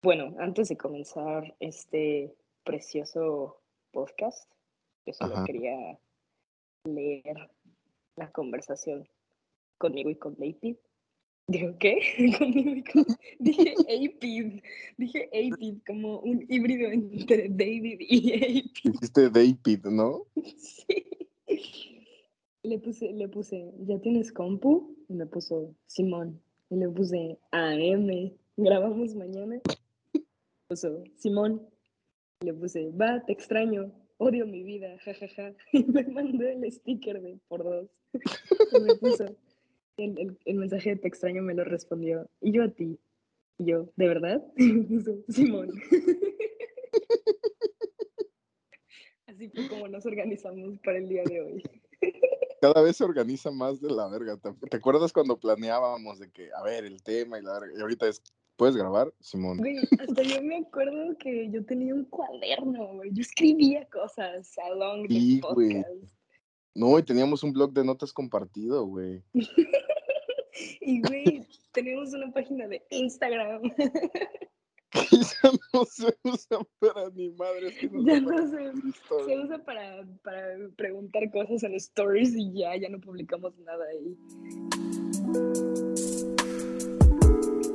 Bueno, antes de comenzar este precioso podcast, yo solo Ajá. quería leer la conversación conmigo y con David. Digo, ¿qué? Conmigo y con... Dije Apid, dije Apid, como un híbrido entre David y Apid. Dijiste David, ¿no? Sí. Le puse, le puse, ¿ya tienes compu? Y me puso Simón. Y le puse AM, grabamos mañana. Puso Simón. Le puse, va, te extraño, odio mi vida, jajaja. Y me mandó el sticker de por dos. Y me puso, el, el, mensaje de te extraño me lo respondió. Y yo a ti. Y yo, ¿de verdad? Y me puso, Simón. Así fue como nos organizamos para el día de hoy. Cada vez se organiza más de la verga. ¿Te, te acuerdas cuando planeábamos de que, a ver, el tema y la verga? Y ahorita es, ¿puedes grabar, Simón? Güey, hasta yo me acuerdo que yo tenía un cuaderno, güey. Yo escribía cosas along the Sí, güey. podcast. No, y teníamos un blog de notas compartido, güey. Y, güey, tenemos una página de Instagram. ya no se usa para ni madres. que no Ya no se, se usa para, para preguntar cosas en stories y ya, ya no publicamos nada ahí.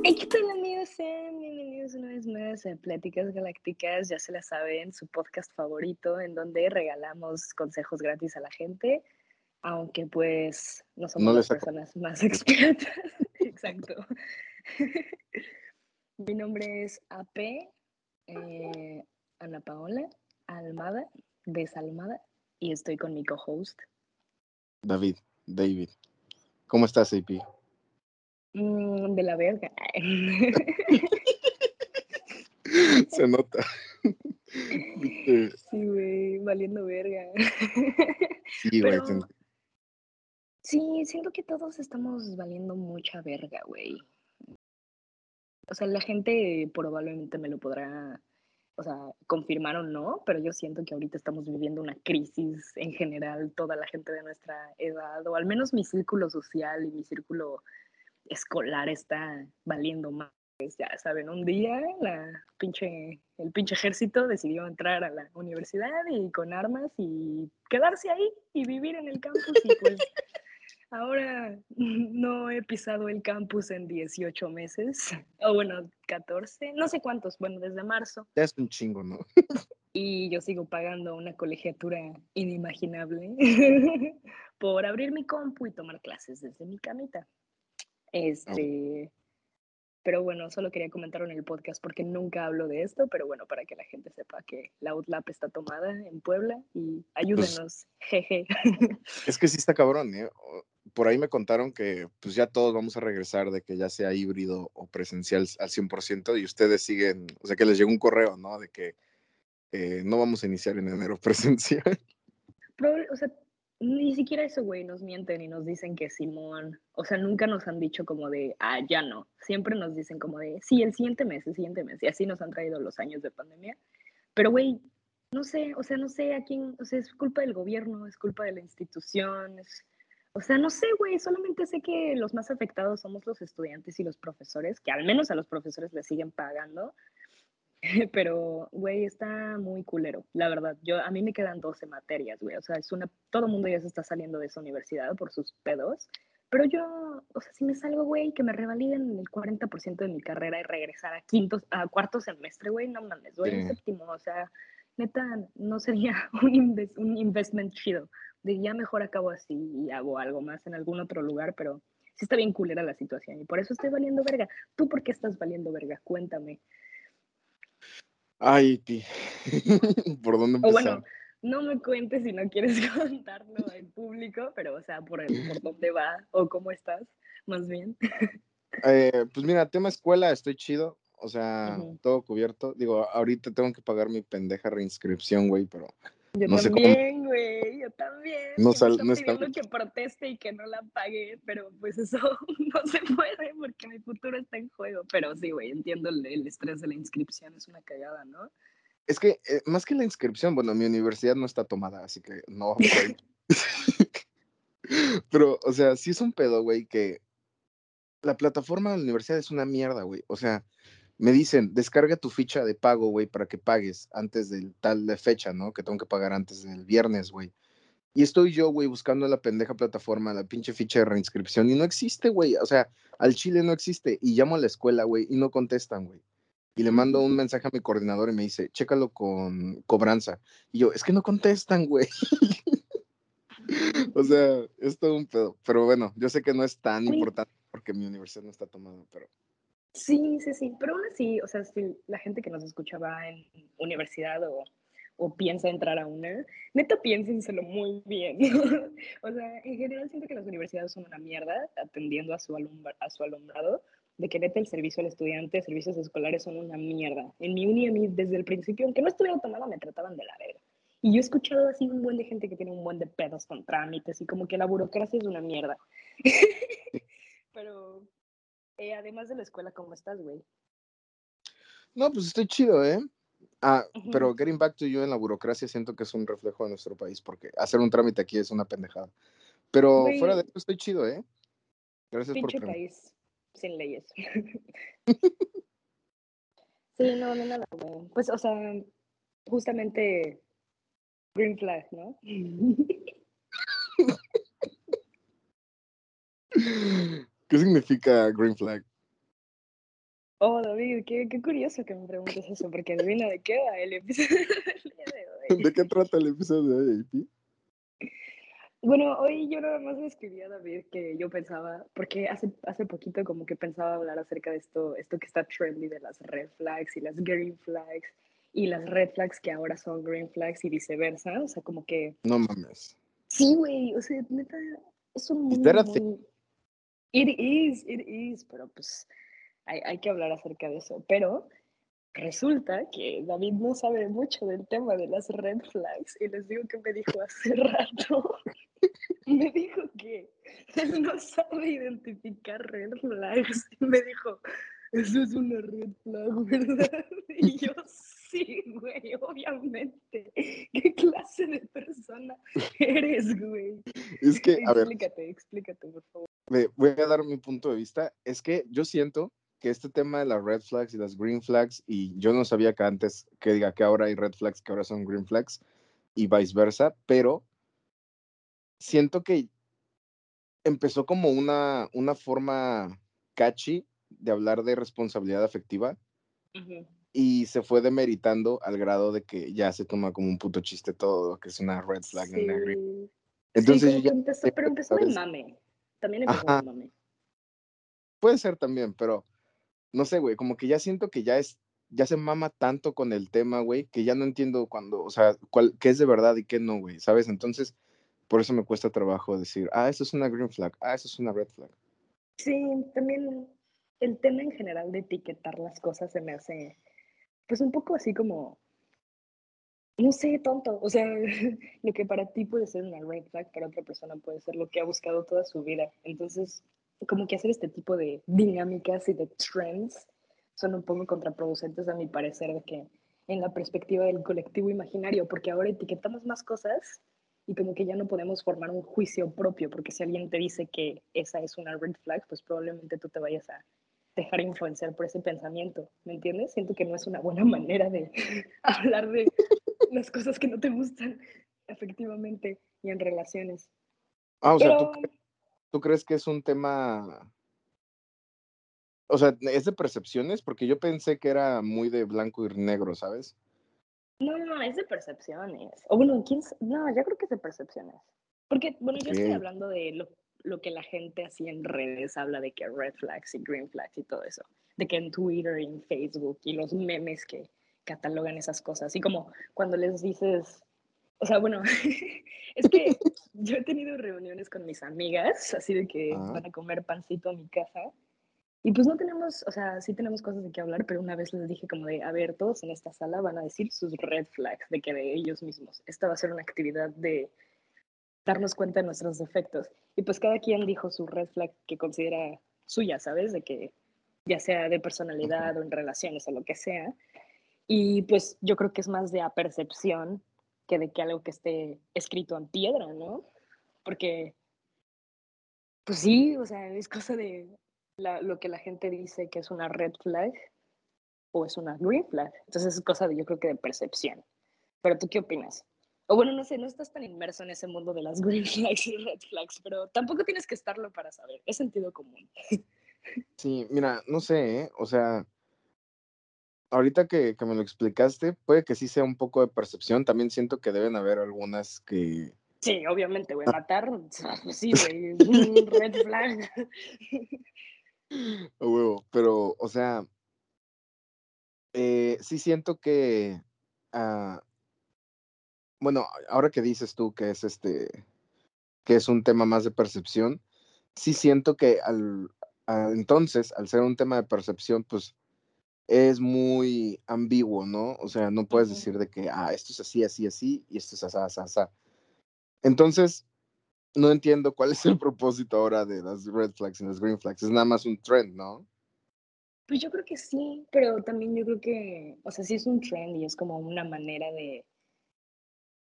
Hey, ¿qué tal amigos? Sean bienvenidos una vez más a Pláticas Galácticas, ya se la saben, su podcast favorito en donde regalamos consejos gratis a la gente, aunque pues no somos No las personas más expertas. Exacto. Mi nombre es AP, eh, Ana Paola Almada, desalmada, y estoy con mi co-host. David, David. ¿Cómo estás, AP? Mm, de la verga. Se nota. Sí, güey, valiendo verga. sí, güey. Pero- Sí, siento que todos estamos valiendo mucha verga, güey. O sea, la gente probablemente me lo podrá, o sea, confirmar o no, pero yo siento que ahorita estamos viviendo una crisis en general, toda la gente de nuestra edad, o al menos mi círculo social y mi círculo escolar está valiendo más. Ya saben, un día la pinche, el pinche ejército decidió entrar a la universidad y con armas y quedarse ahí y vivir en el campus y pues ahora no he pisado el campus en 18 meses, o bueno, 14, no sé cuántos, bueno, desde marzo, es un chingo, ¿no? y yo sigo pagando una colegiatura inimaginable por abrir mi compu y tomar clases desde mi camita. Este, pero bueno, solo quería comentarlo en el podcast porque nunca hablo de esto, pero bueno, para que la gente sepa que la UTLAP está tomada en Puebla y ayúdenos, jeje. Es que sí está cabrón, ¿eh? Por ahí me contaron que pues ya todos vamos a regresar de que ya sea híbrido o presencial al 100% y ustedes siguen, o sea que les llegó un correo, ¿no? De que eh, no vamos a iniciar en enero presencial. O sea, ni siquiera eso, güey, nos mienten y nos dicen que Simón, o sea, nunca nos han dicho como de, ah, ya no, siempre nos dicen como de, sí, el siguiente mes, el siguiente mes, y así nos han traído los años de pandemia, pero, güey, no sé, o sea, no sé a quién, o sea, es culpa del gobierno, es culpa de la institución, es- o sea, no sé, güey, solamente sé que los más afectados somos los estudiantes y los profesores, que al menos a los profesores les siguen pagando, pero, güey, está muy culero, la verdad. Yo, a mí me quedan 12 materias, güey. O sea, es una, todo el mundo ya se está saliendo de esa universidad por sus pedos. Pero yo, o sea, si me salgo, güey, que me revaliden el 40% de mi carrera y regresar a quinto, a cuarto semestre, güey, no mames, güey, Sí. séptimo, o sea, neta, no sería un, inves- un investment chido. De ya mejor acabo así y hago algo más en algún otro lugar, pero sí está bien culera la situación y por eso estoy valiendo verga. ¿Tú por qué estás valiendo verga? Cuéntame. Ay, ti. ¿Por dónde O empezar? bueno, no me cuentes si no quieres contarlo en público, pero o sea, por, el, por dónde va o cómo estás, más bien. Eh, pues mira, tema escuela, estoy chido. O sea, todo cubierto. Digo, ahorita tengo que pagar mi pendeja reinscripción, güey, pero Yo No sé cómo- también, güey, yo también. No sal- me están no está- pidiendo que proteste y que no la pague, pero pues eso no se puede porque mi futuro está en juego. Pero sí, güey, entiendo el, el estrés de la inscripción, es una cagada, ¿no? es que eh, más que la inscripción, bueno, mi universidad no está tomada, así que no. pero, o sea, sí es un pedo, güey, que la plataforma de la universidad es una mierda, güey. O sea, me dicen, descarga tu ficha de pago, güey, para que pagues antes del tal de fecha, ¿no? Que tengo que pagar antes del viernes, güey. Y estoy yo, güey, buscando la pendeja plataforma, la pinche ficha de reinscripción, y no existe, güey. O sea, al Chile no existe. Y llamo a la escuela, güey, y no contestan, güey. Y le mando un mensaje a mi coordinador y me dice, chécalo con cobranza. Y yo, es que no contestan, güey. o sea, es todo un pedo. Pero bueno, yo sé que no es tan importante porque mi universidad no está tomada, pero... Sí, sí, sí, pero aún así, o sea, si la gente que nos escuchaba en universidad o, o piensa entrar a una, neta piénsenselo muy bien. o sea, en general siento que las universidades son una mierda atendiendo a su, a su alumnado, de que neta el servicio al estudiante, servicios escolares son una mierda. En mi uni a mí desde el principio, aunque no estuviera tomada, me trataban de la verga. Y yo he escuchado así un buen de gente que tiene un buen de pedos con trámites y como que la burocracia es una mierda. Pero eh, además de la escuela, ¿cómo estás, güey? No, pues estoy chido, ¿eh? Ah, pero getting back to you en la burocracia siento que es un reflejo de nuestro país porque hacer un trámite aquí es una pendejada. Pero fuera de eso estoy chido, ¿eh? Gracias por país sin leyes. sí, no, no, nada, güey. Pues, o sea, justamente green flag, ¿no? ¿Qué significa green flag? Oh, David, qué, qué curioso que me preguntes eso, porque adivina de qué va el episodio de hoy. ¿De qué trata el episodio de hoy, Bueno, hoy yo nada más le escribí a David que yo pensaba, porque hace, hace poquito como que pensaba hablar acerca de esto, esto que está trendy de las red flags y las green flags y las red flags que ahora son green flags y viceversa, o sea, como que... No mames. Sí, güey, o sea, neta, es un muy, It is, it is, pero pues hay, hay que hablar acerca de eso. Pero resulta que David no sabe mucho del tema de las red flags y les digo que me dijo hace rato, me dijo que él no sabe identificar red flags y me dijo, eso es una red flag, ¿verdad? Y yo sí, güey, obviamente. ¿Qué clase de persona eres, güey? Es que, a ver. Explícate, explícate, por favor voy a dar mi punto de vista. Es que yo siento que este tema de las red flags y las green flags, y yo no sabía que antes, que diga que ahora hay red flags, que ahora son green flags, y viceversa, pero siento que empezó como una, una forma catchy de hablar de responsabilidad afectiva y se fue demeritando al grado de que ya se toma como un puto chiste todo, que es una red flag. Entonces, pero empezó de mame. También mame. Puede ser también, pero no sé, güey, como que ya siento que ya es, ya se mama tanto con el tema, güey, que ya no entiendo cuando, o sea, cuál, qué es de verdad y qué no, güey, ¿sabes? Entonces, por eso me cuesta trabajo decir, ah, eso es una green flag, ah, eso es una red flag. Sí, también el tema en general de etiquetar las cosas se me hace, pues un poco así como no sé, tonto. O sea, lo que para ti puede ser una red flag, para otra persona puede ser lo que ha buscado toda su vida. Entonces, como que hacer este tipo de dinámicas y de trends son un poco contraproducentes a mi parecer de que en la perspectiva del colectivo imaginario, porque ahora etiquetamos más cosas y como que ya no podemos formar un juicio propio, porque si alguien te dice que esa es una red flag, pues probablemente tú te vayas a dejar influenciar por ese pensamiento, ¿me entiendes? Siento que no es una buena manera de hablar de las cosas que no te gustan efectivamente y en relaciones. Ah, o sea, ¿tú, crees que es un tema... O sea, ¿es de percepciones? Porque yo pensé que era muy de blanco y negro, ¿sabes? No, no, es de percepciones. O bueno, ¿quién? No, yo creo que es de percepciones. Porque, bueno, yo estoy hablando de lo, lo, que la gente así en redes habla de que red flags y green flags y todo eso. De que en Twitter y en Facebook y los memes que, catalogan esas cosas. Y como cuando les dices, o sea, bueno, es que yo he tenido reuniones con mis amigas, así de que van a comer pancito a mi casa. Y pues no tenemos, o sea, sí tenemos cosas de qué hablar, pero una vez les dije como de, a ver, todos en esta sala van a decir sus red flags de que de ellos mismos. Esta va a ser una actividad de darnos cuenta de nuestros defectos. Y pues cada quien dijo su red flag que considera suya, ¿sabes? De que ya sea de personalidad o en relaciones o lo que sea. Y pues yo creo que es más de apercepción que de que algo que esté escrito en piedra, ¿no? Porque, pues sí, o sea, es cosa de lo que la gente dice que es una red flag, o es una green flag. Entonces es cosa de, yo creo que de percepción. Pero tú qué opinas? O bueno, no sé, no estás tan inmerso en ese mundo de las green flags y red flags, pero tampoco tienes que estarlo para saber. Es sentido común. Sí, mira, no sé, ¿eh? o sea, ahorita que, que, me lo explicaste, puede que sí sea un poco de percepción. También siento que deben haber algunas que. Sí, obviamente, güey. Matar, sí, güey. Red flag. huevo, pero, o sea, eh, sí siento que. Uh, bueno, ahora que dices tú que es este. que es un tema más de percepción, sí siento que al, a, entonces, al ser un tema de percepción, pues es muy ambiguo, ¿no? O sea, no puedes decir de que, ah, esto es así, así, así, y esto es así, así, así. Entonces, no entiendo cuál es el propósito ahora de las red flags y las green flags. Es nada más un trend, ¿no? Pues yo creo que sí, pero también yo creo que, o sea, sí es un trend y es como una manera de...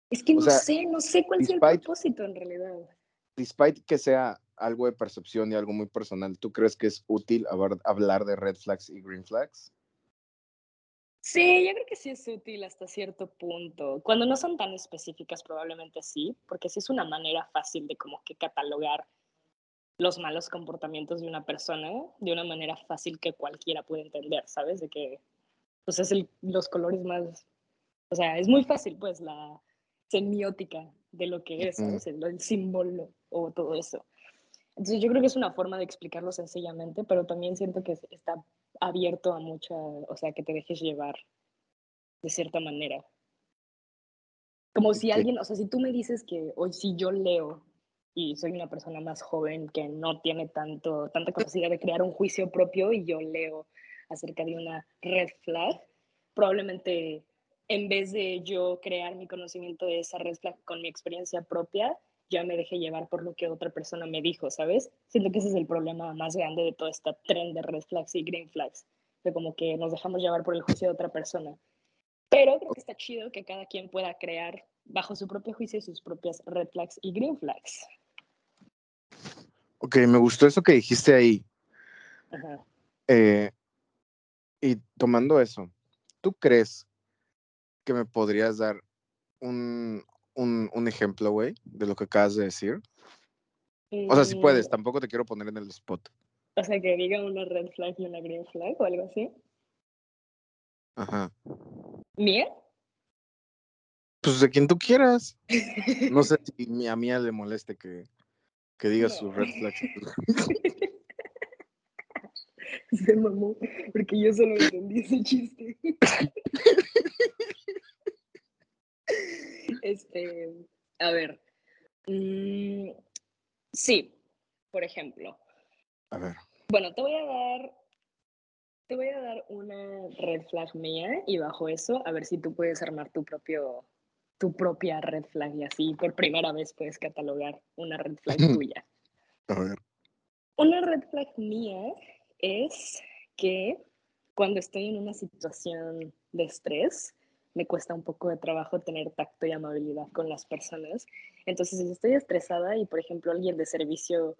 Es que no sé, no sé cuál es el propósito en realidad. Despite que sea algo de percepción y algo muy personal, ¿tú crees que es útil hablar de red flags y green flags? Sí, yo creo que sí es útil hasta cierto punto. Cuando no son tan específicas, probablemente sí, porque sí es una manera fácil de como que catalogar los malos comportamientos de una persona de una manera fácil que cualquiera puede entender, ¿sabes? De que, pues es el, los colores más, o sea, es muy fácil, pues, la semiótica de lo que es, ¿sabes? El, el símbolo o todo eso. Entonces yo creo que es una forma de explicarlo sencillamente, pero también siento que está abierto a mucha, o sea, que te dejes llevar de cierta manera. Como si alguien, o sea, si tú me dices que hoy si yo leo y soy una persona más joven que no tiene tanto, tanta capacidad de crear un juicio propio y yo leo acerca de una red flag, probablemente en vez de yo crear mi conocimiento de esa red flag con mi experiencia propia, ya me dejé llevar por lo que otra persona me dijo, ¿sabes? Siento que ese es el problema más grande de todo este tren de red flags y green flags, de como que nos dejamos llevar por el juicio de otra persona. Pero creo que está chido que cada quien pueda crear bajo su propio juicio sus propias red flags y green flags. Ok, me gustó eso que dijiste ahí. Ajá. Eh, y tomando eso, ¿tú crees que me podrías dar un, un, un ejemplo, güey, de lo que acabas de decir? O sea, si puedes, mm. tampoco te quiero poner en el spot. O sea, que diga una red flag y una green flag o algo así. Ajá. ¿Mía? Pues de quien tú quieras. No sé si a Mía le moleste que, que diga su red flag. Se mamó, porque yo solo entendí ese chiste. Este, a ver. Mm, sí, por ejemplo. A ver. Bueno, te voy a dar. Te voy a dar una red flag mía y bajo eso, a ver si tú puedes armar tu propio tu propia red flag y así por primera vez puedes catalogar una red flag tuya. A ver. Una red flag mía es que cuando estoy en una situación de estrés, me cuesta un poco de trabajo tener tacto y amabilidad con las personas. Entonces, si estoy estresada y, por ejemplo, alguien de servicio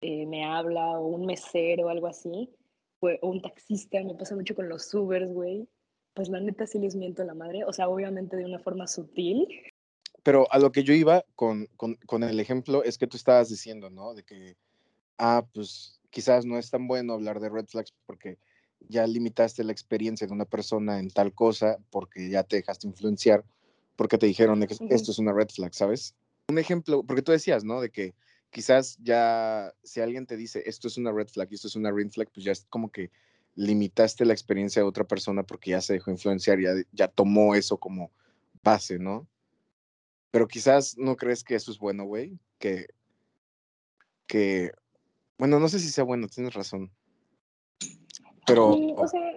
eh, me habla o un mesero o algo así, o un taxista, me pasa mucho con los Ubers, güey, pues la neta sí les miento la madre, o sea, obviamente de una forma sutil. Pero a lo que yo iba con, con, con el ejemplo es que tú estabas diciendo, ¿no? De que, ah, pues quizás no es tan bueno hablar de red flags porque ya limitaste la experiencia de una persona en tal cosa porque ya te dejaste influenciar, porque te dijeron que esto es una red flag, ¿sabes? Un ejemplo, porque tú decías, ¿no? De que quizás ya si alguien te dice esto es una red flag y esto es una green flag, pues ya es como que limitaste la experiencia de otra persona porque ya se dejó influenciar, ya, ya tomó eso como base, ¿no? Pero quizás no crees que eso es bueno, güey, que, que, bueno, no sé si sea bueno, tienes razón. Pero. o sea,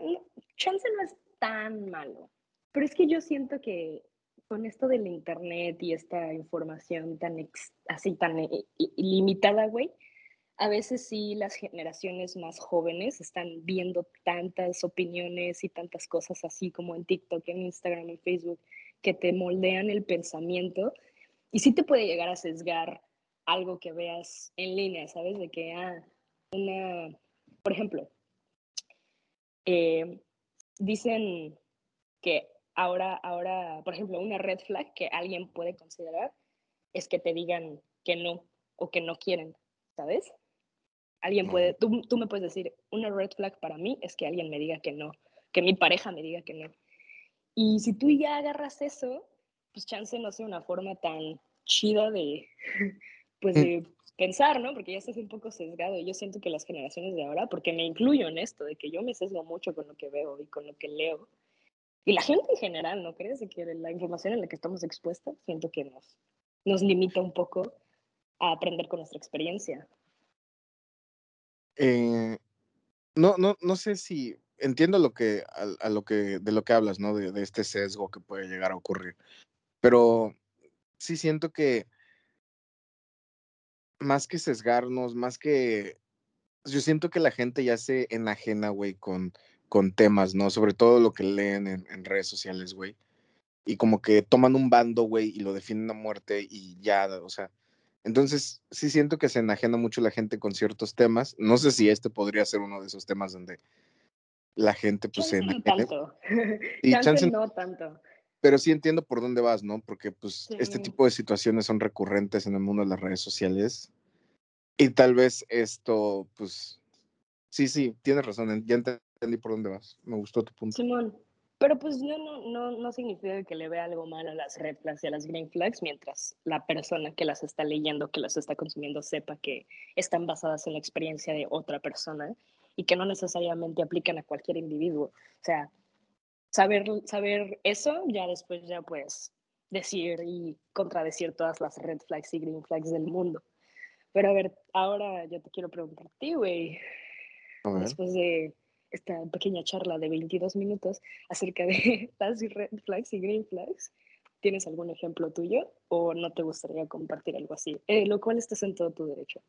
chance no es tan malo. Pero es que yo siento que con esto del internet y esta información tan así tan ilimitada, güey, a veces sí las generaciones más jóvenes están viendo tantas opiniones y tantas cosas así como en TikTok, en Instagram, en Facebook, que te moldean el pensamiento y sí te puede llegar a sesgar algo que veas en línea, ¿sabes? De que, ah, una, por ejemplo, eh, dicen que ahora, ahora, por ejemplo, una red flag que alguien puede considerar es que te digan que no o que no quieren, ¿sabes? Alguien puede, tú, tú me puedes decir, una red flag para mí es que alguien me diga que no, que mi pareja me diga que no. Y si tú ya agarras eso, pues chance no sea una forma tan chida de, pues de pensar, ¿no? Porque ya estás un poco sesgado. Y yo siento que las generaciones de ahora, porque me incluyo en esto, de que yo me sesgo mucho con lo que veo y con lo que leo. Y la gente en general, ¿no crees? De que la información en la que estamos expuestas, siento que nos, nos limita un poco a aprender con nuestra experiencia. Eh, no, no, no sé si entiendo lo que, a, lo que, de lo que hablas, ¿no? De, de, este sesgo que puede llegar a ocurrir. Pero sí siento que más que sesgarnos, más que... Yo siento que la gente ya se enajena, güey, con, con temas, ¿no? Sobre todo lo que leen en, en redes sociales, güey. Y como que toman un bando, güey, y lo definen a muerte y ya, o sea. Entonces, sí siento que se enajena mucho la gente con ciertos temas. No sé si este podría ser uno de esos temas donde la gente, pues, se enajena. No tanto. Y chance, no tanto pero sí entiendo por dónde vas, ¿no? Porque pues este tipo de situaciones son recurrentes en el mundo de las redes sociales. Y tal vez esto, pues, sí, sí, tienes razón, ya entendí por dónde vas. Me gustó tu punto. Simón, pero pues no, no, no, no significa que le vea algo mal a las red flags y a las green flags mientras la persona que las está leyendo, que las está consumiendo, sepa que están basadas en la experiencia de otra persona y que no necesariamente aplican a cualquier individuo. O sea, saber, saber eso, ya después ya puedes decir y contradecir todas las red flags y green flags del mundo. Pero a ver, ahora yo te quiero preguntar a ti, güey, después de esta pequeña charla de 22 minutos acerca de las red flags y green flags, ¿tienes algún ejemplo tuyo o no te gustaría compartir algo así? Eh, lo cual estás en todo tu derecho.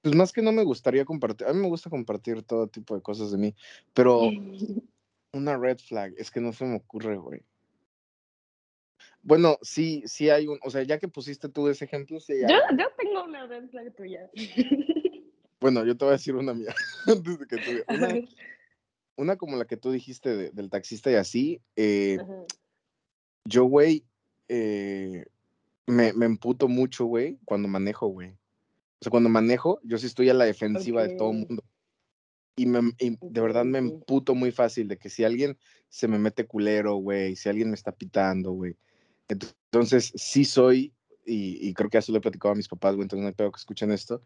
Pues más que no me gustaría compartir, a mí me gusta compartir todo tipo de cosas de mí, pero Una red flag, es que no se me ocurre, güey. Bueno, sí, sí hay un, o sea, ya que pusiste tú ese ejemplo, sí Yo, yo tengo una red flag tuya. Bueno, yo te voy a decir una mía, antes de que tú. Una, una como la que tú dijiste del taxista y así. Eh, yo, güey, eh, me, me emputo mucho, güey, cuando manejo, güey. O sea, cuando manejo, yo sí estoy a la defensiva de todo el mundo. Y, me, de verdad me emputo muy fácil de que si alguien se me mete culero, güey, si alguien me está pitando, güey. Entonces, sí soy, y, creo que eso lo he platicado a mis papás, güey, entonces no hay pedo que escuchen esto.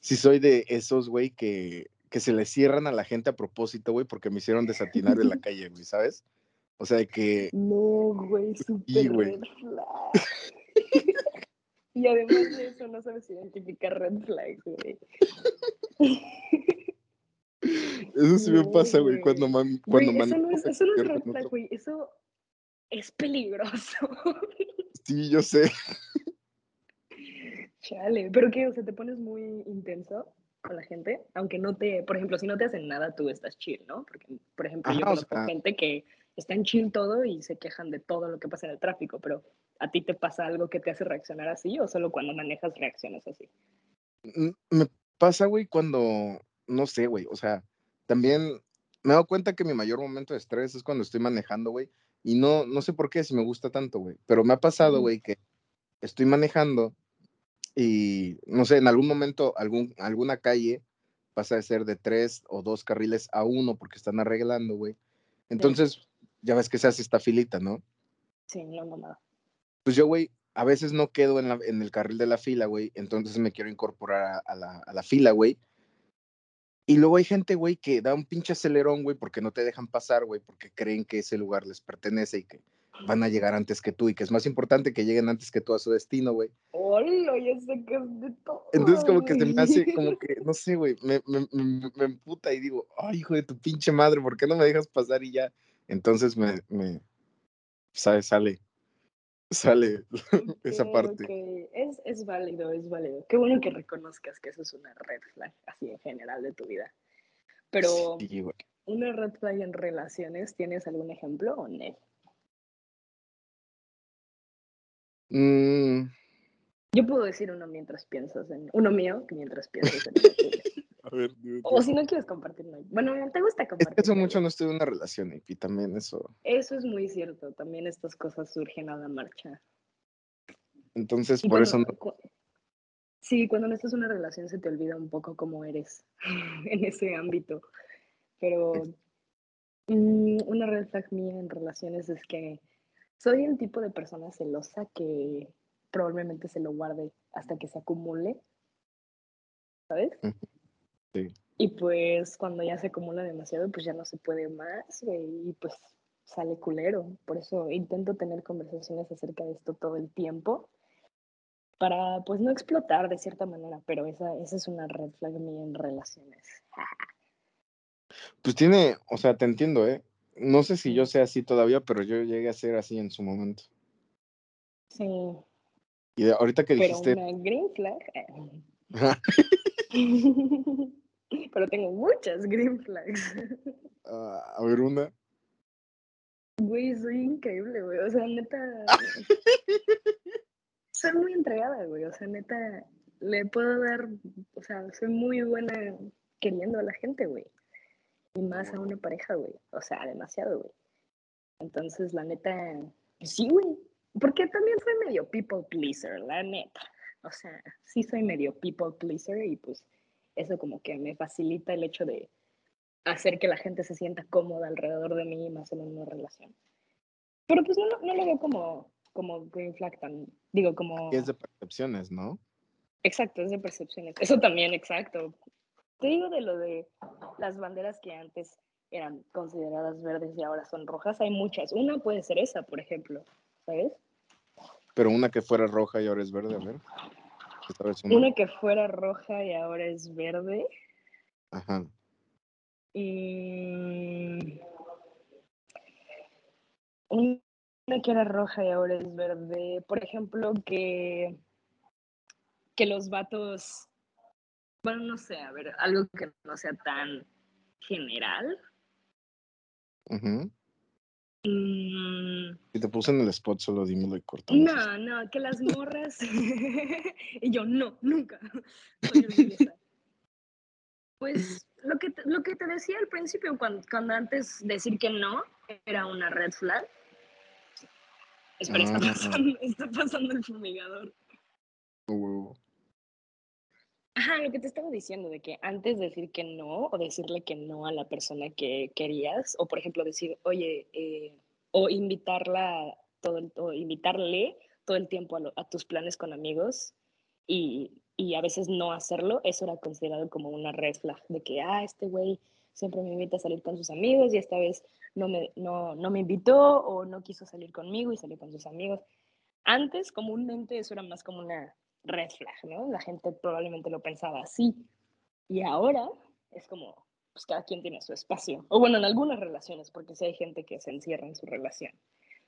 Sí soy de esos, güey, que, que se le cierran a la gente a propósito, güey, porque me hicieron desatinar en la calle, güey, ¿sabes? O sea, de que... No, güey, súper red flag. y además de eso, no sabes identificar red flags, güey. Eso sí me pasa, güey, cuando, man, cuando Eso no es, eso no es güey. Eso es peligroso. Sí, yo sé. Chale, pero qué, o sea, te pones muy intenso con la gente, aunque no te, por ejemplo, si no te hacen nada, tú estás chill, ¿no? Porque, por ejemplo, yo conozco gente que está en chill todo y se quejan de todo lo que pasa en el tráfico, pero ¿a ti te pasa algo que te hace reaccionar así o solo cuando manejas reacciones así? Mm, me pasa, güey, cuando, no sé, güey, o sea, también me he dado cuenta que mi mayor momento de estrés es cuando estoy manejando, güey. Y no, no sé por qué, si me gusta tanto, güey. Pero me ha pasado, güey, que estoy manejando y, no sé, en algún momento, algún, alguna calle pasa de ser de tres o dos carriles a uno porque están arreglando, güey. Entonces, ya ves que se hace esta filita, ¿no? Sí, no, no, nada. Pues yo, güey, a veces no quedo en, la, en, el carril de la fila, güey. Entonces me quiero incorporar a, la, a la fila, güey. Y luego hay gente, güey, que da un pinche acelerón, güey, porque no te dejan pasar, güey, porque creen que ese lugar les pertenece y que van a llegar antes que tú y que es más importante que lleguen antes que tú a su destino, güey. Hola, ya sé que es de todo. Entonces como que se me hace, como que, no sé, güey, me, me, me, me, emputa y digo, ay, hijo de tu pinche madre, ¿por qué no me dejas pasar y ya? Entonces me, me, ¿sabes? Sale, sale esa parte. Es, es válido, es válido. Qué bueno que reconozcas que eso es una red flag, así en general de tu vida. Pero, ¿una red flag en relaciones, tienes algún ejemplo o no? Mm. Yo puedo decir uno mientras piensas en. Uno mío, mientras piensas en. A ver, O si no quieres compartir, no. Bueno, te gusta compartir. Es que hace mucho no estoy en una relación y también eso. Eso es muy cierto. También estas cosas surgen a la marcha. Entonces, por eso no. Sí, cuando no estás en una relación se te olvida un poco cómo eres en ese ámbito. Pero mm, una red flag mía en relaciones es que soy el tipo de persona celosa que probablemente se lo guarde hasta que se acumule. ¿Sabes? Sí. Y pues cuando ya se acumula demasiado, pues ya no se puede más, y pues sale culero. Por eso intento tener conversaciones acerca de esto todo el tiempo para pues no explotar de cierta manera, pero esa, esa es una red flag mía en relaciones. Pues tiene, o sea, te entiendo, ¿eh? No sé si yo sea así todavía, pero yo llegué a ser así en su momento. Sí. Y ahorita que dijiste... Pero una green flag. Pero tengo muchas green flags. Ah, a ver, una. Güey, soy increíble, güey. O sea, neta. soy muy entregada, güey. O sea, neta, le puedo dar. O sea, soy muy buena queriendo a la gente, güey. Y más a una pareja, güey. O sea, demasiado, güey. Entonces, la neta, pues sí, güey. Porque también soy medio people pleaser, la neta. O sea, sí soy medio people pleaser y pues eso como que me facilita el hecho de hacer que la gente se sienta cómoda alrededor de mí más en una relación. Pero pues no, no lo veo como, como green flag tan, digo, como... Es de percepciones, ¿no? Exacto, es de percepciones. Eso también, exacto. Te digo de lo de las banderas que antes eran consideradas verdes y ahora son rojas, hay muchas. Una puede ser esa, por ejemplo, ¿sabes? Pero una que fuera roja y ahora es verde, a ver. Una que fuera roja y ahora es verde. Ajá. Y... Una que era roja y ahora es verde. Por ejemplo, que, que los vatos bueno, no sé, a ver, algo que no sea tan general. Uh Si te puse en el spot, solo dímelo y cortamos. No, no, que las morras. y yo, no, nunca. pues lo que, te, lo que te decía al principio, cuando, cuando antes decir que no era una red flag. Espera, está, ah. pasando, está pasando el fumigador. Oh, Ajá, lo que te estaba diciendo, de que antes de decir que no, o decirle que no a la persona que querías, o por ejemplo decir, oye, eh, o invitarla todo el, o invitarle todo el tiempo a, tus planes con amigos y, y, a veces no hacerlo, eso era considerado como una red flag, de que, ah, este güey siempre me invita a salir con sus amigos y esta vez no me, no, no me invitó o no quiso salir conmigo y salió con sus amigos. Antes, comúnmente, eso era más como una red flag, ¿no? La gente probablemente lo pensaba así. Y ahora es como, pues cada quien tiene su espacio. O bueno, en algunas relaciones, porque sí hay gente que se encierra en su relación.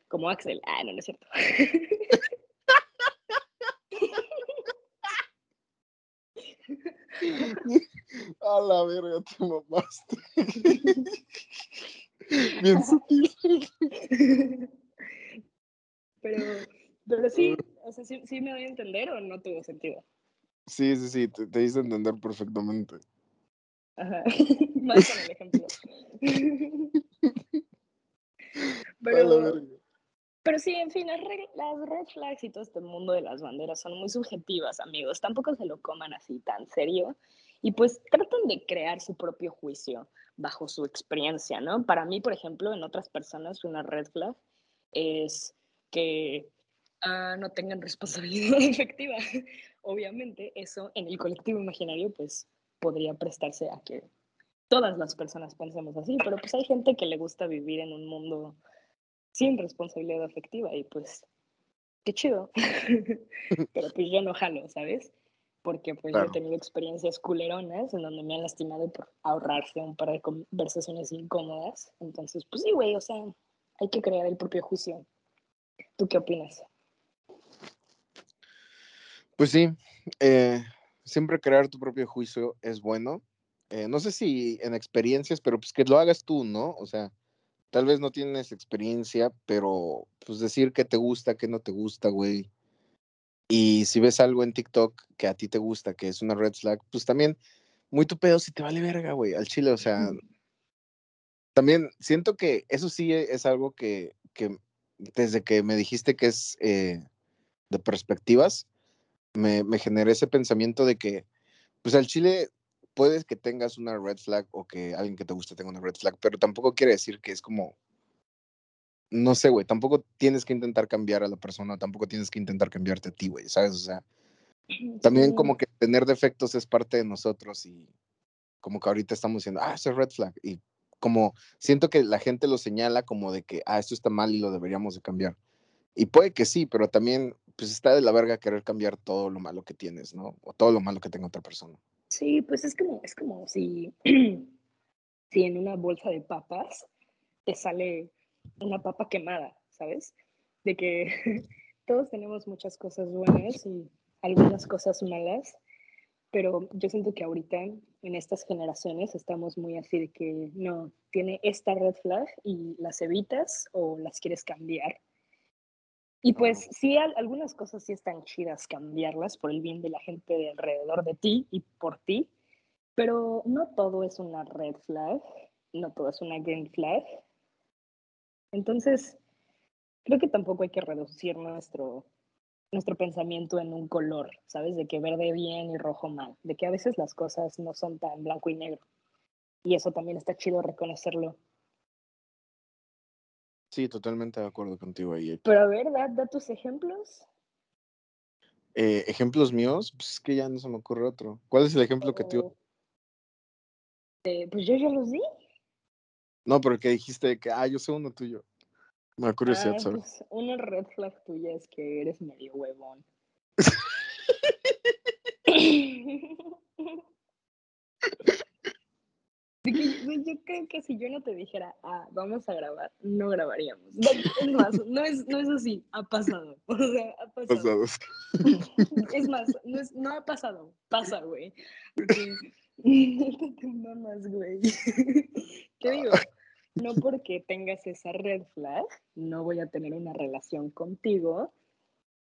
Como Axel. Ah, no, no es cierto. A la verga, te mamaste. Bien sutil. Pero, pero sí, o sea, ¿sí, me doy a entender o no tuvo sentido? Sí, sí, sí, te, te hice entender perfectamente. Ajá, más con el ejemplo. pero, pero sí, en fin, las, las red flags y todo este mundo de las banderas son muy subjetivas, amigos. Tampoco se lo coman así tan serio. Y pues tratan de crear su propio juicio bajo su experiencia, ¿no? Para mí, por ejemplo, en otras personas, una red flag es que Ah, no tengan responsabilidad efectiva. Obviamente eso en el colectivo imaginario pues podría prestarse a que todas las personas pensemos así, pero pues hay gente que le gusta vivir en un mundo sin responsabilidad afectiva y pues qué chido. pero pues yo no jalo, ¿sabes? Porque pues yo he tenido experiencias culeronas en donde me han lastimado por ahorrarse un par de conversaciones incómodas. Entonces, pues sí, güey, o sea, hay que crear el propio juicio. ¿Tú qué opinas? Pues sí, eh, siempre crear tu propio juicio es bueno. Eh, no sé si en experiencias, pero pues que lo hagas tú, ¿no? O sea, tal vez no tienes experiencia, pero pues decir que te gusta, que no te gusta, güey. Y si ves algo en TikTok que a ti te gusta, que es una red flag, pues también muy tu pedo si te vale verga, güey, al chile, o sea, también siento que eso sí es algo que, que desde que me dijiste que es eh, de perspectivas, me, me generé ese pensamiento de que, pues al chile puedes que tengas una red flag o que alguien que te guste tenga una red flag, pero tampoco quiere decir que es como, no sé, güey, tampoco tienes que intentar cambiar a la persona, tampoco tienes que intentar cambiarte a ti, güey, ¿sabes? O sea, también como que tener defectos es parte de nosotros y como que ahorita estamos diciendo, ah, eso es red flag. Y como siento que la gente lo señala como de que, ah, esto está mal y lo deberíamos de cambiar. Y puede que sí, pero también pues está de la verga querer cambiar todo lo malo que tienes, ¿no? O todo lo malo que tenga otra persona. Sí, pues es como, es como si, si en una bolsa de papas te sale una papa quemada, ¿sabes? De que todos tenemos muchas cosas buenas y algunas cosas malas, pero yo siento que ahorita en estas generaciones estamos muy así de que no, tiene esta red flag y las evitas o las quieres cambiar. Y pues sí, algunas cosas sí están chidas cambiarlas por el bien de la gente de alrededor de ti y por ti, pero no todo es una red flag, no todo es una green flag. Entonces, creo que tampoco hay que reducir nuestro, nuestro pensamiento en un color, ¿sabes? De que verde bien y rojo mal, de que a veces las cosas no son tan blanco y negro. Y eso también está chido reconocerlo. Sí, totalmente de acuerdo contigo ahí. Pero a ver, da, tus ejemplos. Eh, ejemplos míos, pues es que ya no se me ocurre otro. ¿Cuál es el ejemplo que tú? Eh, pues yo ya los di. No, pero que dijiste que, ah, yo sé uno tuyo. Me curiosidad, ah, pues, una red flag tuya es que eres medio huevón. yo creo que si yo no te dijera, ah, vamos a grabar, no grabaríamos. Es más, no es, no es así, ha pasado. O sea, ha pasado. Es más, no, es, no ha pasado, pasa, güey. Te mamas, güey. ¿Qué digo? no porque tengas esa red flag, no voy a tener una relación contigo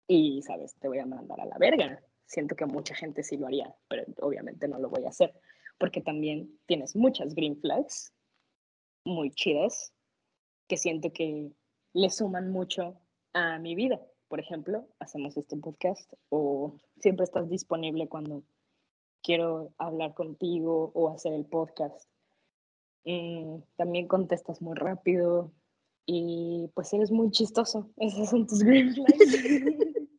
y, sabes, te voy a mandar a la verga. Siento que mucha gente sí lo haría, pero obviamente no lo voy a hacer, porque también tienes muchas green flags muy chidas que siento que le suman mucho a mi vida. Por ejemplo, hacemos este podcast o siempre estás disponible cuando quiero hablar contigo o hacer el podcast Mm, también contestas muy rápido y pues eres muy chistoso. Esos son tus green flags.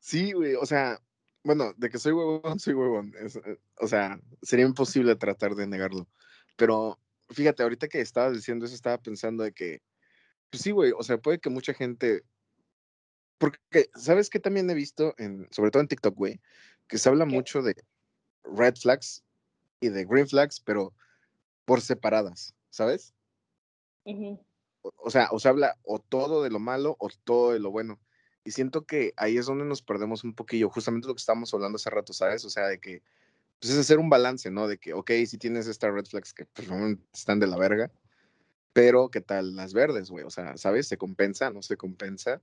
Sí, güey, o sea, bueno, de que soy huevón, soy huevón. Eh, o sea, sería imposible tratar de negarlo. Pero fíjate, ahorita que estabas diciendo eso, estaba pensando de que, pues sí, güey, o sea, puede que mucha gente, porque, ¿sabes qué también he visto, en, sobre todo en TikTok, güey? Que se habla mucho de red flags y de green flags, pero por separadas, ¿sabes? o, sea, o se habla o todo de lo malo o todo de lo bueno. Y siento que ahí es donde nos perdemos un poquillo, justamente lo que estábamos hablando hace rato, ¿sabes? O sea, de que pues es hacer un balance, ¿no? De que, ok, si tienes estas red flags que pues, están de la verga, pero ¿qué tal las verdes, güey? O sea, ¿sabes? ¿Se compensa? ¿No se compensa?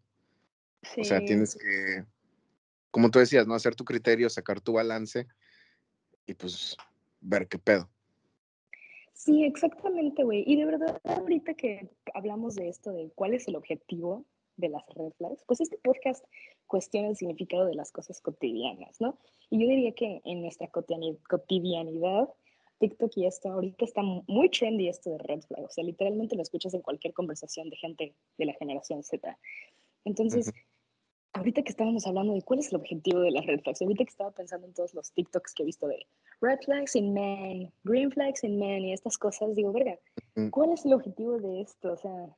O sea, tienes que, como tú decías, ¿no? Hacer tu criterio, sacar tu balance y pues ver qué pedo. Sí, exactamente, güey. Y de verdad, ahorita que hablamos de esto, de cuál es el objetivo de las red flags, pues este podcast cuestiona el significado de las cosas cotidianas, ¿no? Y yo diría que en nuestra cotidianidad, TikTok y esto, ahorita está muy trendy esto de red flags. O sea, literalmente lo escuchas en cualquier conversación de gente de la generación Z. Entonces, ahorita que estábamos hablando de cuál es el objetivo de las red flags, ahorita que estaba pensando en todos los TikToks que he visto de red flags in men, green flags in men y estas cosas, digo, verga, ¿cuál es el objetivo de esto? O sea,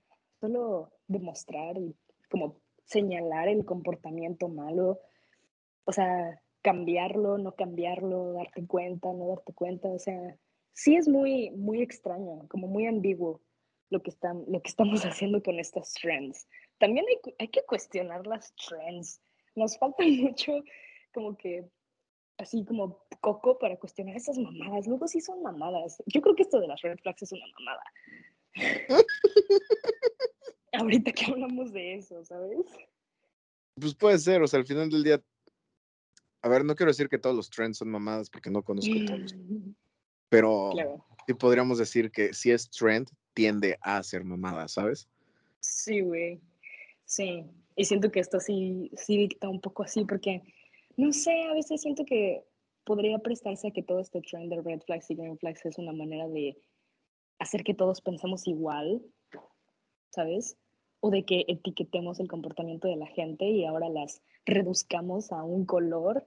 solo demostrar y como señalar el comportamiento malo, o sea, cambiarlo, no cambiarlo, darte cuenta, no darte cuenta, o sea, sí es muy, muy extraño, como muy ambiguo lo que, están, lo que estamos haciendo con estas trends también hay, hay que cuestionar las trends. Nos falta mucho como que así como coco para cuestionar esas mamadas. Luego sí son mamadas. Yo creo que esto de las red flags es una mamada. Ahorita que hablamos de eso, ¿sabes? Pues puede ser, o sea, al final del día, a ver, no quiero decir que todos los trends son mamadas porque no conozco todos, pero sí podríamos decir que si es trend, tiende a ser mamada, ¿sabes? Sí, güey. Sí. Y siento que esto sí, sí dicta un poco así porque, no sé, a veces siento que podría prestarse a que todo este trend de red flags y green flags es una manera de hacer que todos pensemos igual, ¿sabes? O de que etiquetemos el comportamiento de la gente y ahora las reduzcamos a un color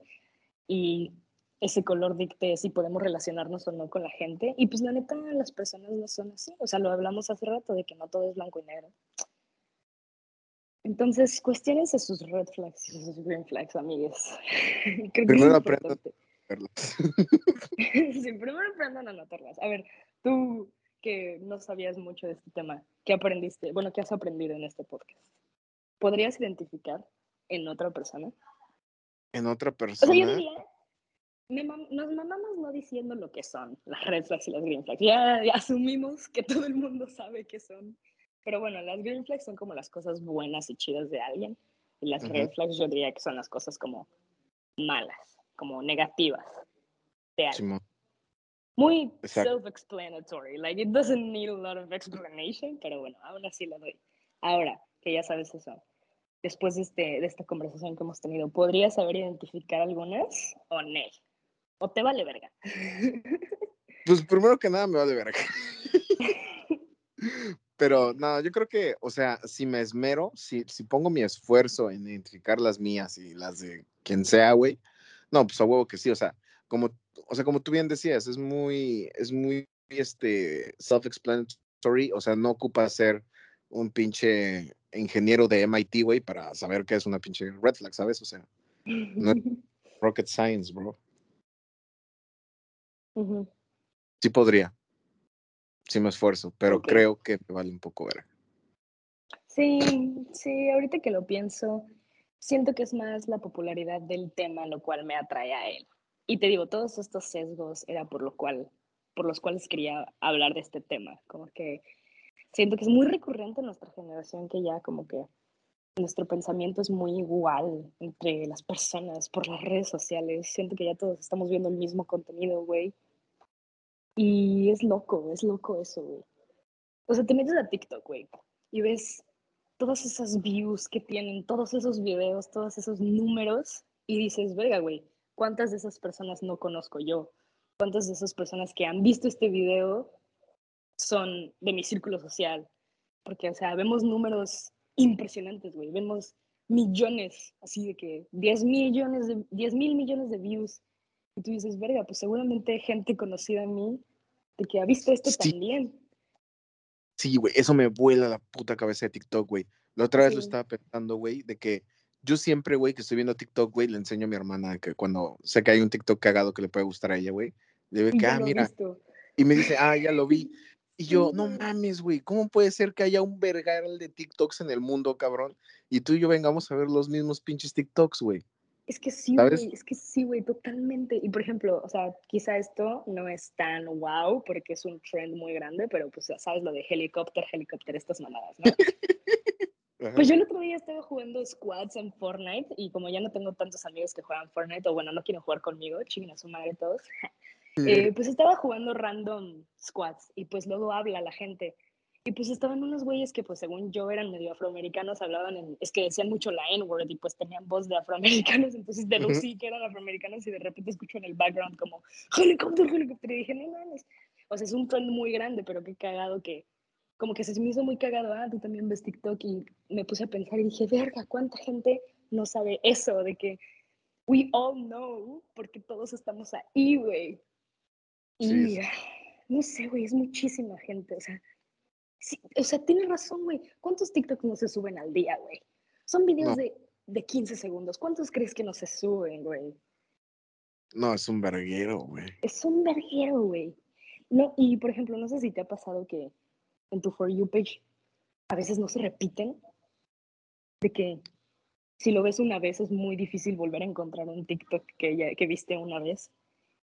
y ese color dicte si podemos relacionarnos o no con la gente. Y pues la neta, las personas no son así. O sea, lo hablamos hace rato de que no todo es blanco y negro. Entonces, cuestiones sus red flags y sus green flags, amigues. Primero aprendan sí, primero aprendan a notarlas. A ver, tú que no sabías mucho de este tema, ¿qué aprendiste? Bueno, ¿qué has aprendido en este podcast? ¿Podrías identificar en otra persona? En otra persona. O sea, yo diría, nos mamamos no diciendo lo que son las red flags y las green flags. Ya, asumimos que todo el mundo sabe qué son. Pero bueno, las green flags son como las cosas buenas y chidas de alguien. Y las red flags yo diría que son las cosas como malas, como negativas de alguien. Muy self-explanatory. Like, it doesn't need a lot of explanation, pero bueno, aún así lo doy. Ahora, que ya sabes eso, después de, este, de esta conversación que hemos tenido, ¿podrías saber identificar algunas o no? ¿O te vale verga? Pues primero que nada me vale verga. Pero no, yo creo que, o sea, si me esmero, si, si pongo mi esfuerzo en identificar las mías y las de quien sea, güey, no, pues a huevo que sí, o sea, como, o sea, como tú bien decías, es muy, es muy, este, self-explanatory, o sea, no ocupa ser un pinche ingeniero de MIT, güey, para saber qué es una pinche red flag, ¿sabes? O sea, no es rocket science, bro. Sí podría, sí me esfuerzo, pero creo que me vale un poco ver. Sí, sí, ahorita que lo pienso, siento que es más la popularidad del tema lo cual me atrae a él. Y te digo, todos estos sesgos era por lo cual, por los cuales quería hablar de este tema, como que siento que es muy recurrente en nuestra generación que ya como que nuestro pensamiento es muy igual entre las personas por las redes sociales. Siento que ya todos estamos viendo el mismo contenido, güey. Y es loco, es loco eso, güey. O sea, te metes a TikTok, güey, y ves todas esas views que tienen, todos esos videos, todos esos números, y dices, verga, güey, ¿cuántas de esas personas no conozco yo? ¿Cuántas de esas personas que han visto este video son de mi círculo social? Porque, o sea, vemos números impresionantes, güey, vemos millones, así de que 10 millones de, 10 mil millones de views. Y tú dices, verga, pues seguramente gente conocida a mí de que ha visto esto también. Sí, güey, eso me vuela la puta cabeza de TikTok, güey. La otra vez lo estaba pensando, güey, de que yo siempre, güey, que estoy viendo TikTok, güey, le enseño a mi hermana que cuando sé que hay un TikTok cagado que le puede gustar a ella, güey, le digo que, ah, mira. Y me dice, ah, ya lo vi. Y yo, no mames, güey, ¿cómo puede ser que haya un vergal de TikToks en el mundo, cabrón? Y tú y yo vengamos a ver los mismos pinches TikToks, güey. Es que sí, güey, es que sí, güey, totalmente. Y por ejemplo, o sea, quizá esto no es tan wow porque es un trend muy grande, pero pues ya sabes lo de helicóptero, helicóptero, estas mamadas, ¿no? Pues yo el otro día estaba jugando squads en Fortnite y como ya no tengo tantos amigos que juegan Fortnite o bueno, no quieren jugar conmigo, chinguen a su madre todos, eh, pues estaba jugando random squads y pues luego habla la gente. Y pues estaban unos güeyes que pues según yo eran medio afroamericanos, hablaban en, es que decían mucho la N-word y pues tenían voz de afroamericanos, entonces deducí que eran afroamericanos y de repente escucho en el background como helicóptero, helicóptero y dije, no mames. O sea, es un trend muy grande, pero qué cagado que como que se me hizo muy cagado, ah, tú también ves TikTok y me puse a pensar y dije, verga, ¿cuánta gente no sabe eso? De que we all know, porque todos estamos ahí, güey. Y no sé, güey, es muchísima gente, o sea, sí, o sea, tienes razón, güey. ¿Cuántos TikToks no se suben al día, güey? Son videos de, de 15 segundos. ¿Cuántos crees que no se suben, güey? No, es un verguero, güey. Es un verguero, güey. No, y por ejemplo, no sé si te ha pasado que en tu For You page a veces no se repiten. De que si lo ves una vez es muy difícil volver a encontrar un TikTok que, ya, que viste una vez.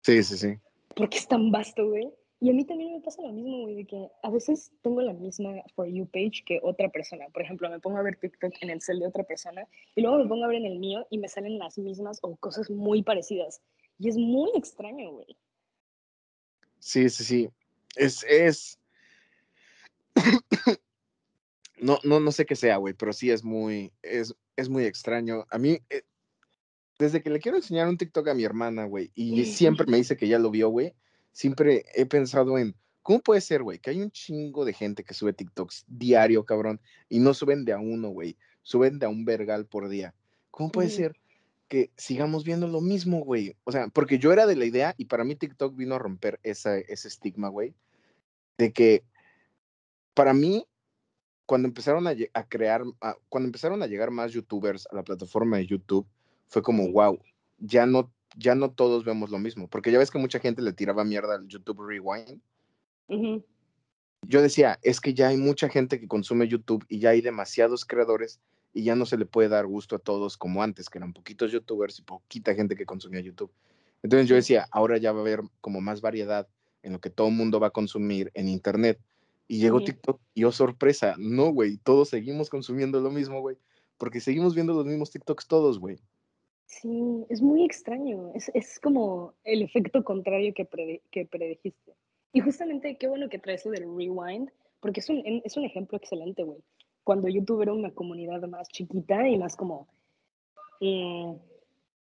Sí, sí, sí. Porque es tan vasto, güey. Y a mí también me pasa lo mismo, güey, de que a veces tengo la misma For You page que otra persona. Por ejemplo, me pongo a ver TikTok en el cel de otra persona y luego me pongo a ver en el mío y me salen las mismas o cosas muy parecidas. Y es muy extraño, güey. Sí, sí, sí. Es, es... no, no, no sé qué sea, güey, pero sí es muy, es, es muy extraño. A mí, eh, desde que le quiero enseñar un TikTok a mi hermana, güey, y siempre me dice que ya lo vio, güey, siempre he pensado en, ¿cómo puede ser, güey? Que hay un chingo de gente que sube TikToks diario, cabrón, y no suben de a uno, güey, suben de a un vergal por día. ¿Cómo puede ser que sigamos viendo lo mismo, güey? O sea, porque yo era de la idea, y para mí TikTok vino a romper esa, ese estigma, güey, de que para mí, cuando empezaron a, a crear, cuando empezaron a llegar más youtubers a la plataforma de YouTube, fue como, wow, ya no ya no todos vemos lo mismo, porque ya ves que mucha gente le tiraba mierda al YouTube Rewind. Yo decía, es que ya hay mucha gente que consume YouTube y ya hay demasiados creadores y ya no se le puede dar gusto a todos como antes, que eran poquitos youtubers y poquita gente que consumía YouTube. Entonces yo decía, ahora ya va a haber como más variedad en lo que todo el mundo va a consumir en Internet. Y llegó TikTok y oh sorpresa, no, güey, todos seguimos consumiendo lo mismo, güey, porque seguimos viendo los mismos TikToks todos, güey. Sí, es muy extraño. Es, es como el efecto contrario que, que predijiste. Y justamente qué bueno que traes lo del rewind, porque es un, es un ejemplo excelente, güey. Cuando YouTube era una comunidad más chiquita y más como, eh,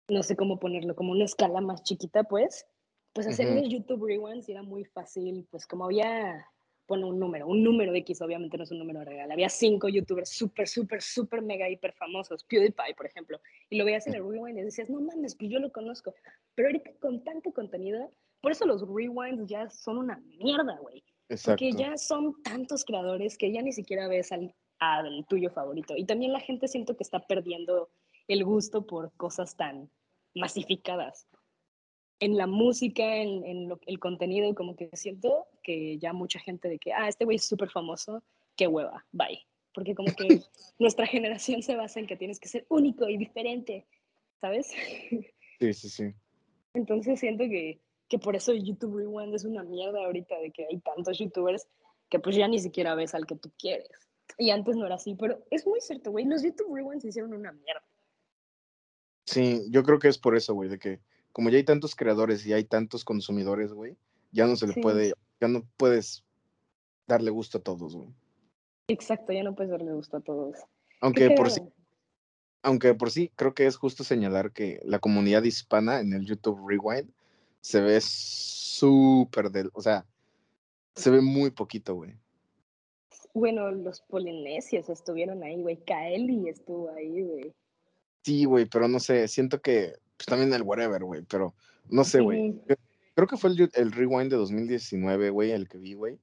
no sé cómo ponerlo, como una escala más chiquita, pues, pues hacer el YouTube rewind era muy fácil, pues como había pone un número, un número de X, obviamente no es un número real. Había cinco youtubers súper, súper, súper mega hiper famosos, PewDiePie, por ejemplo, y lo veías en el rewind y decías, no mames, pues yo lo conozco. Pero ahorita con tanto contenido, por eso los rewinds ya son una mierda, güey. Porque ya son tantos creadores que ya ni siquiera ves al, al tuyo favorito. Y también la gente siento que está perdiendo el gusto por cosas tan masificadas en la música, en, en lo, el contenido, como que siento que ya mucha gente de que, ah, este güey es súper famoso, qué hueva, bye. Porque como que nuestra generación se basa en que tienes que ser único y diferente, ¿sabes? Sí, sí, sí. Entonces siento que, que por eso YouTube Rewind es una mierda ahorita, de que hay tantos youtubers que pues ya ni siquiera ves al que tú quieres. Y antes no era así, pero es muy cierto, güey, los YouTube Rewind se hicieron una mierda. Sí, yo creo que es por eso, güey, de que como ya hay tantos creadores y hay tantos consumidores, güey, ya no se le puede, ya no puedes darle gusto a todos, güey. Exacto, ya no puedes darle gusto a todos. Aunque por sí, aunque por sí creo que es justo señalar que la comunidad hispana en el YouTube Rewind se ve súper del, o sea, se ve muy poquito, güey. Bueno, los polinesios estuvieron ahí, güey. Kaeli estuvo ahí, güey. Sí, güey, pero no sé, siento que pues también el whatever, güey, pero no sé, güey. Creo que fue el, el, rewind de 2019, güey, el que vi, güey.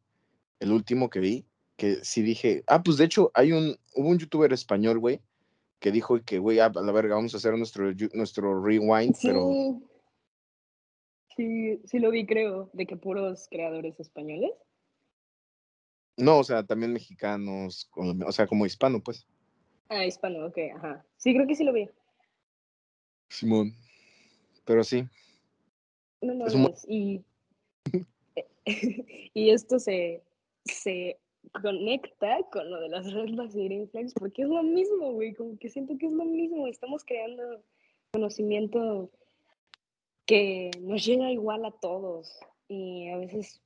El último que vi, que sí dije, ah, pues de hecho hay un, hubo un youtuber español, güey, que dijo que, güey, a la verga, vamos a hacer nuestro, nuestro rewind, pero... Sí, sí lo vi, creo, de que puros creadores españoles. No, o sea, también mexicanos, o sea, como hispano, pues. Ah, hispano, ok, ajá. Sí, creo que sí lo vi. Simón. Pero sí. No no, y, y esto se, se conecta con lo de las reglas de Green Flags porque es lo mismo, güey, como que siento que es lo mismo, estamos creando conocimiento que nos llega igual a todos y a veces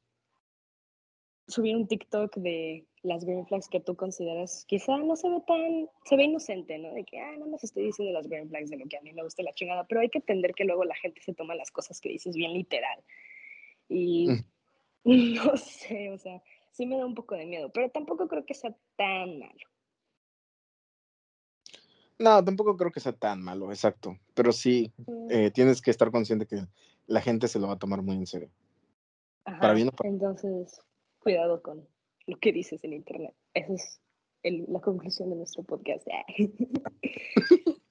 subir un TikTok de las green flags que tú consideras, quizá no se ve tan, se ve inocente, ¿no? De que, ah, no más estoy diciendo las green flags de lo que a mí me gusta la chingada, pero hay que entender que luego la gente se toma las cosas que dices bien literal. Y mm. no sé, o sea, sí me da un poco de miedo, pero tampoco creo que sea tan malo. No, tampoco creo que sea tan malo, exacto. Pero sí, mm. eh, tienes que estar consciente que la gente se lo va a tomar muy en serio. para bien Entonces, cuidado con lo que dices en internet. Esa es la conclusión de nuestro podcast.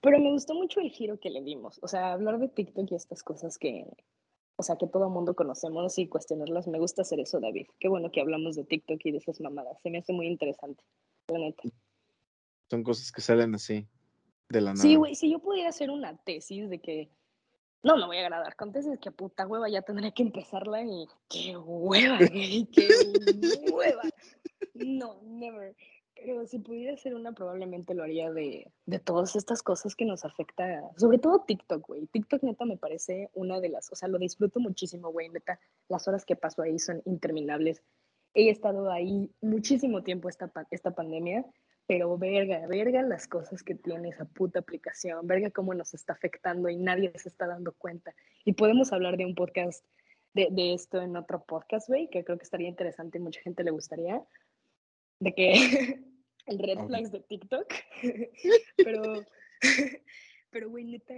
Pero me gustó mucho el giro que le dimos. O sea, hablar de TikTok y estas cosas que, o sea, que todo mundo conocemos y cuestionarlas. Me gusta hacer eso, David. Qué bueno que hablamos de TikTok y de esas mamadas. Se me hace muy interesante, la neta. Son cosas que salen así, de la nada. Sí, güey, si yo pudiera hacer una tesis de que no me voy a agradar con tesis, que puta hueva, ya tendré que empezarla y qué hueva, güey, qué hueva. No, never. Pero si pudiera ser una, probablemente lo haría de, de todas estas cosas que nos afecta, sobre todo TikTok, güey. TikTok neta me parece una de las, o sea, lo disfruto muchísimo, güey, neta. Las horas que paso ahí son interminables. He estado ahí muchísimo tiempo esta, esta pandemia pero verga, verga las cosas que tiene esa puta aplicación, verga cómo nos está afectando y nadie se está dando cuenta. Y podemos hablar de un podcast, de, de esto en otro podcast, güey, que creo que estaría interesante y mucha gente le gustaría, de que el red flags de TikTok, pero, pero, güey, neta,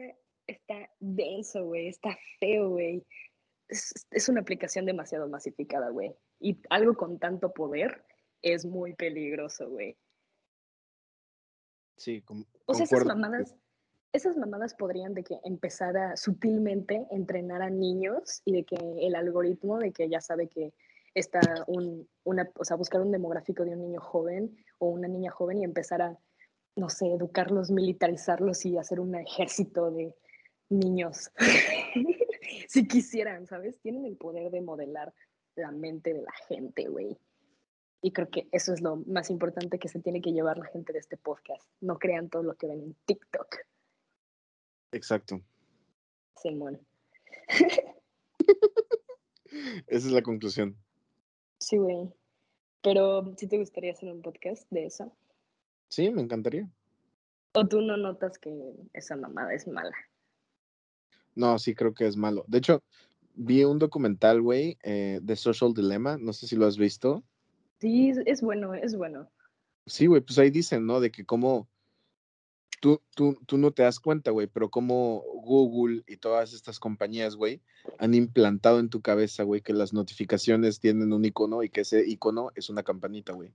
está denso, güey, está feo, güey. Es, es una aplicación demasiado masificada, güey. Y algo con tanto poder es muy peligroso, güey. Sí, como. O sea, esas mamadas, esas mamadas podrían de que empezara sutilmente entrenar a niños y de que el algoritmo de que ya sabe que está un, una, o sea, buscar un demográfico de un niño joven o una niña joven y empezar a, no sé, educarlos, militarizarlos y hacer un ejército de niños. si quisieran, ¿sabes? Tienen el poder de modelar la mente de la gente, güey. Y creo que eso es lo más importante que se tiene que llevar la gente de este podcast. No crean todo lo que ven en TikTok. Exacto. Simón. Esa es la conclusión. Sí, güey. Pero ¿sí te gustaría hacer un podcast de eso? Sí, me encantaría. ¿O tú no notas que esa mamada es mala? No, sí creo que es malo. De hecho, vi un documental, güey, eh, de Social Dilemma. No sé si lo has visto. Sí, es bueno, es bueno. Sí, güey, pues ahí dicen, ¿no? De que como tú, tú, tú no te das cuenta, güey, pero como Google y todas estas compañías, güey, han implantado en tu cabeza, güey, que las notificaciones tienen un icono y que ese icono es una campanita, güey.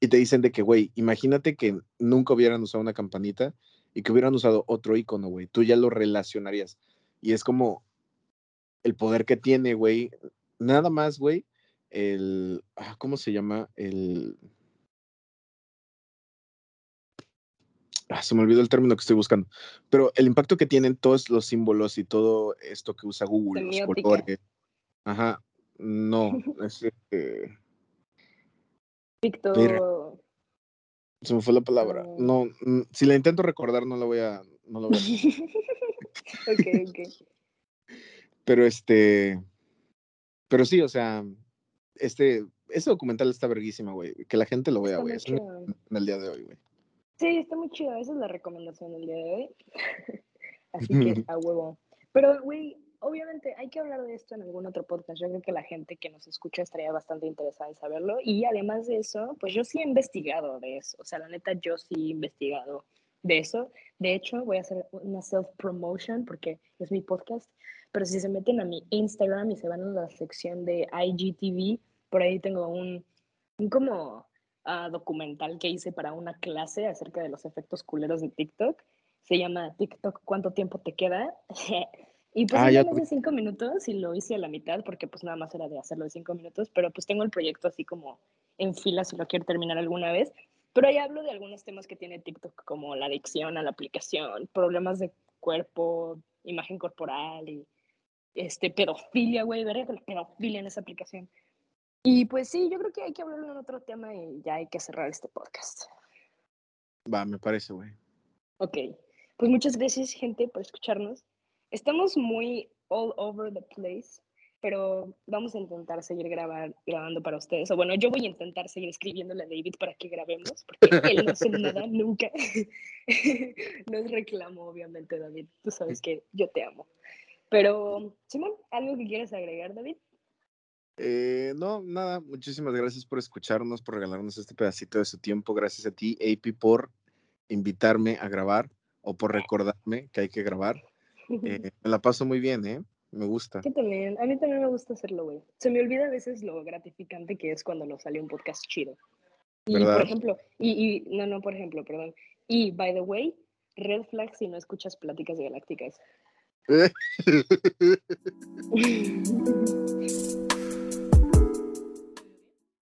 Y te dicen de que, güey, imagínate que nunca hubieran usado una campanita y que hubieran usado otro icono, güey. Tú ya lo relacionarías. Y es como el poder que tiene, güey. Nada más, güey, el, ah, ¿cómo se llama? El... Ah, se me olvidó el término que estoy buscando, pero el impacto que tienen todos los símbolos y todo esto que usa Google, los colores. Ajá, no, es este... Víctor. Se me fue la palabra. No, si la intento recordar, no la voy a. No la voy a... ok, ok. Pero este. Pero sí, o sea, este, este documental está verguísima, güey. Que la gente lo vea, güey. En el día de hoy, güey. Sí, está muy chido. Esa es la recomendación del día de hoy. Así que a huevo. Pero, güey, obviamente hay que hablar de esto en algún otro podcast. Yo creo que la gente que nos escucha estaría bastante interesada en saberlo. Y además de eso, pues yo sí he investigado de eso. O sea, la neta, yo sí he investigado de eso. De hecho, voy a hacer una self-promotion porque es mi podcast. Pero si se meten a mi Instagram y se van a la sección de IGTV, por ahí tengo un, un como uh, documental que hice para una clase acerca de los efectos culeros de TikTok. Se llama TikTok, ¿cuánto tiempo te queda? y pues ah, ya de cinco minutos y lo hice a la mitad porque pues nada más era de hacerlo de cinco minutos, pero pues tengo el proyecto así como en fila si lo quiero terminar alguna vez. Pero ahí hablo de algunos temas que tiene TikTok como la adicción a la aplicación, problemas de cuerpo, imagen corporal y este, pedofilia, güey, veré la pedofilia en esa aplicación. Y pues sí, yo creo que hay que hablar en otro tema y ya hay que cerrar este podcast. Va, me parece, güey. Ok, pues muchas gracias, gente, por escucharnos. Estamos muy all over the place, pero vamos a intentar seguir grabar, grabando para ustedes. O bueno, yo voy a intentar seguir escribiéndole a David para que grabemos, porque él no hace nada nunca. no es reclamo, obviamente, David. Tú sabes que yo te amo. Pero, Simón, ¿algo que quieras agregar, David? Eh, no, nada, muchísimas gracias por escucharnos, por regalarnos este pedacito de su tiempo. Gracias a ti, AP, por invitarme a grabar o por recordarme que hay que grabar. Eh, me la paso muy bien, ¿eh? Me gusta. también, a mí también me gusta hacerlo, güey. Se me olvida a veces lo gratificante que es cuando nos sale un podcast chido. Y, por ejemplo, y, y, no, no, por ejemplo, perdón. Y, by the way, red flag si no escuchas pláticas galácticas.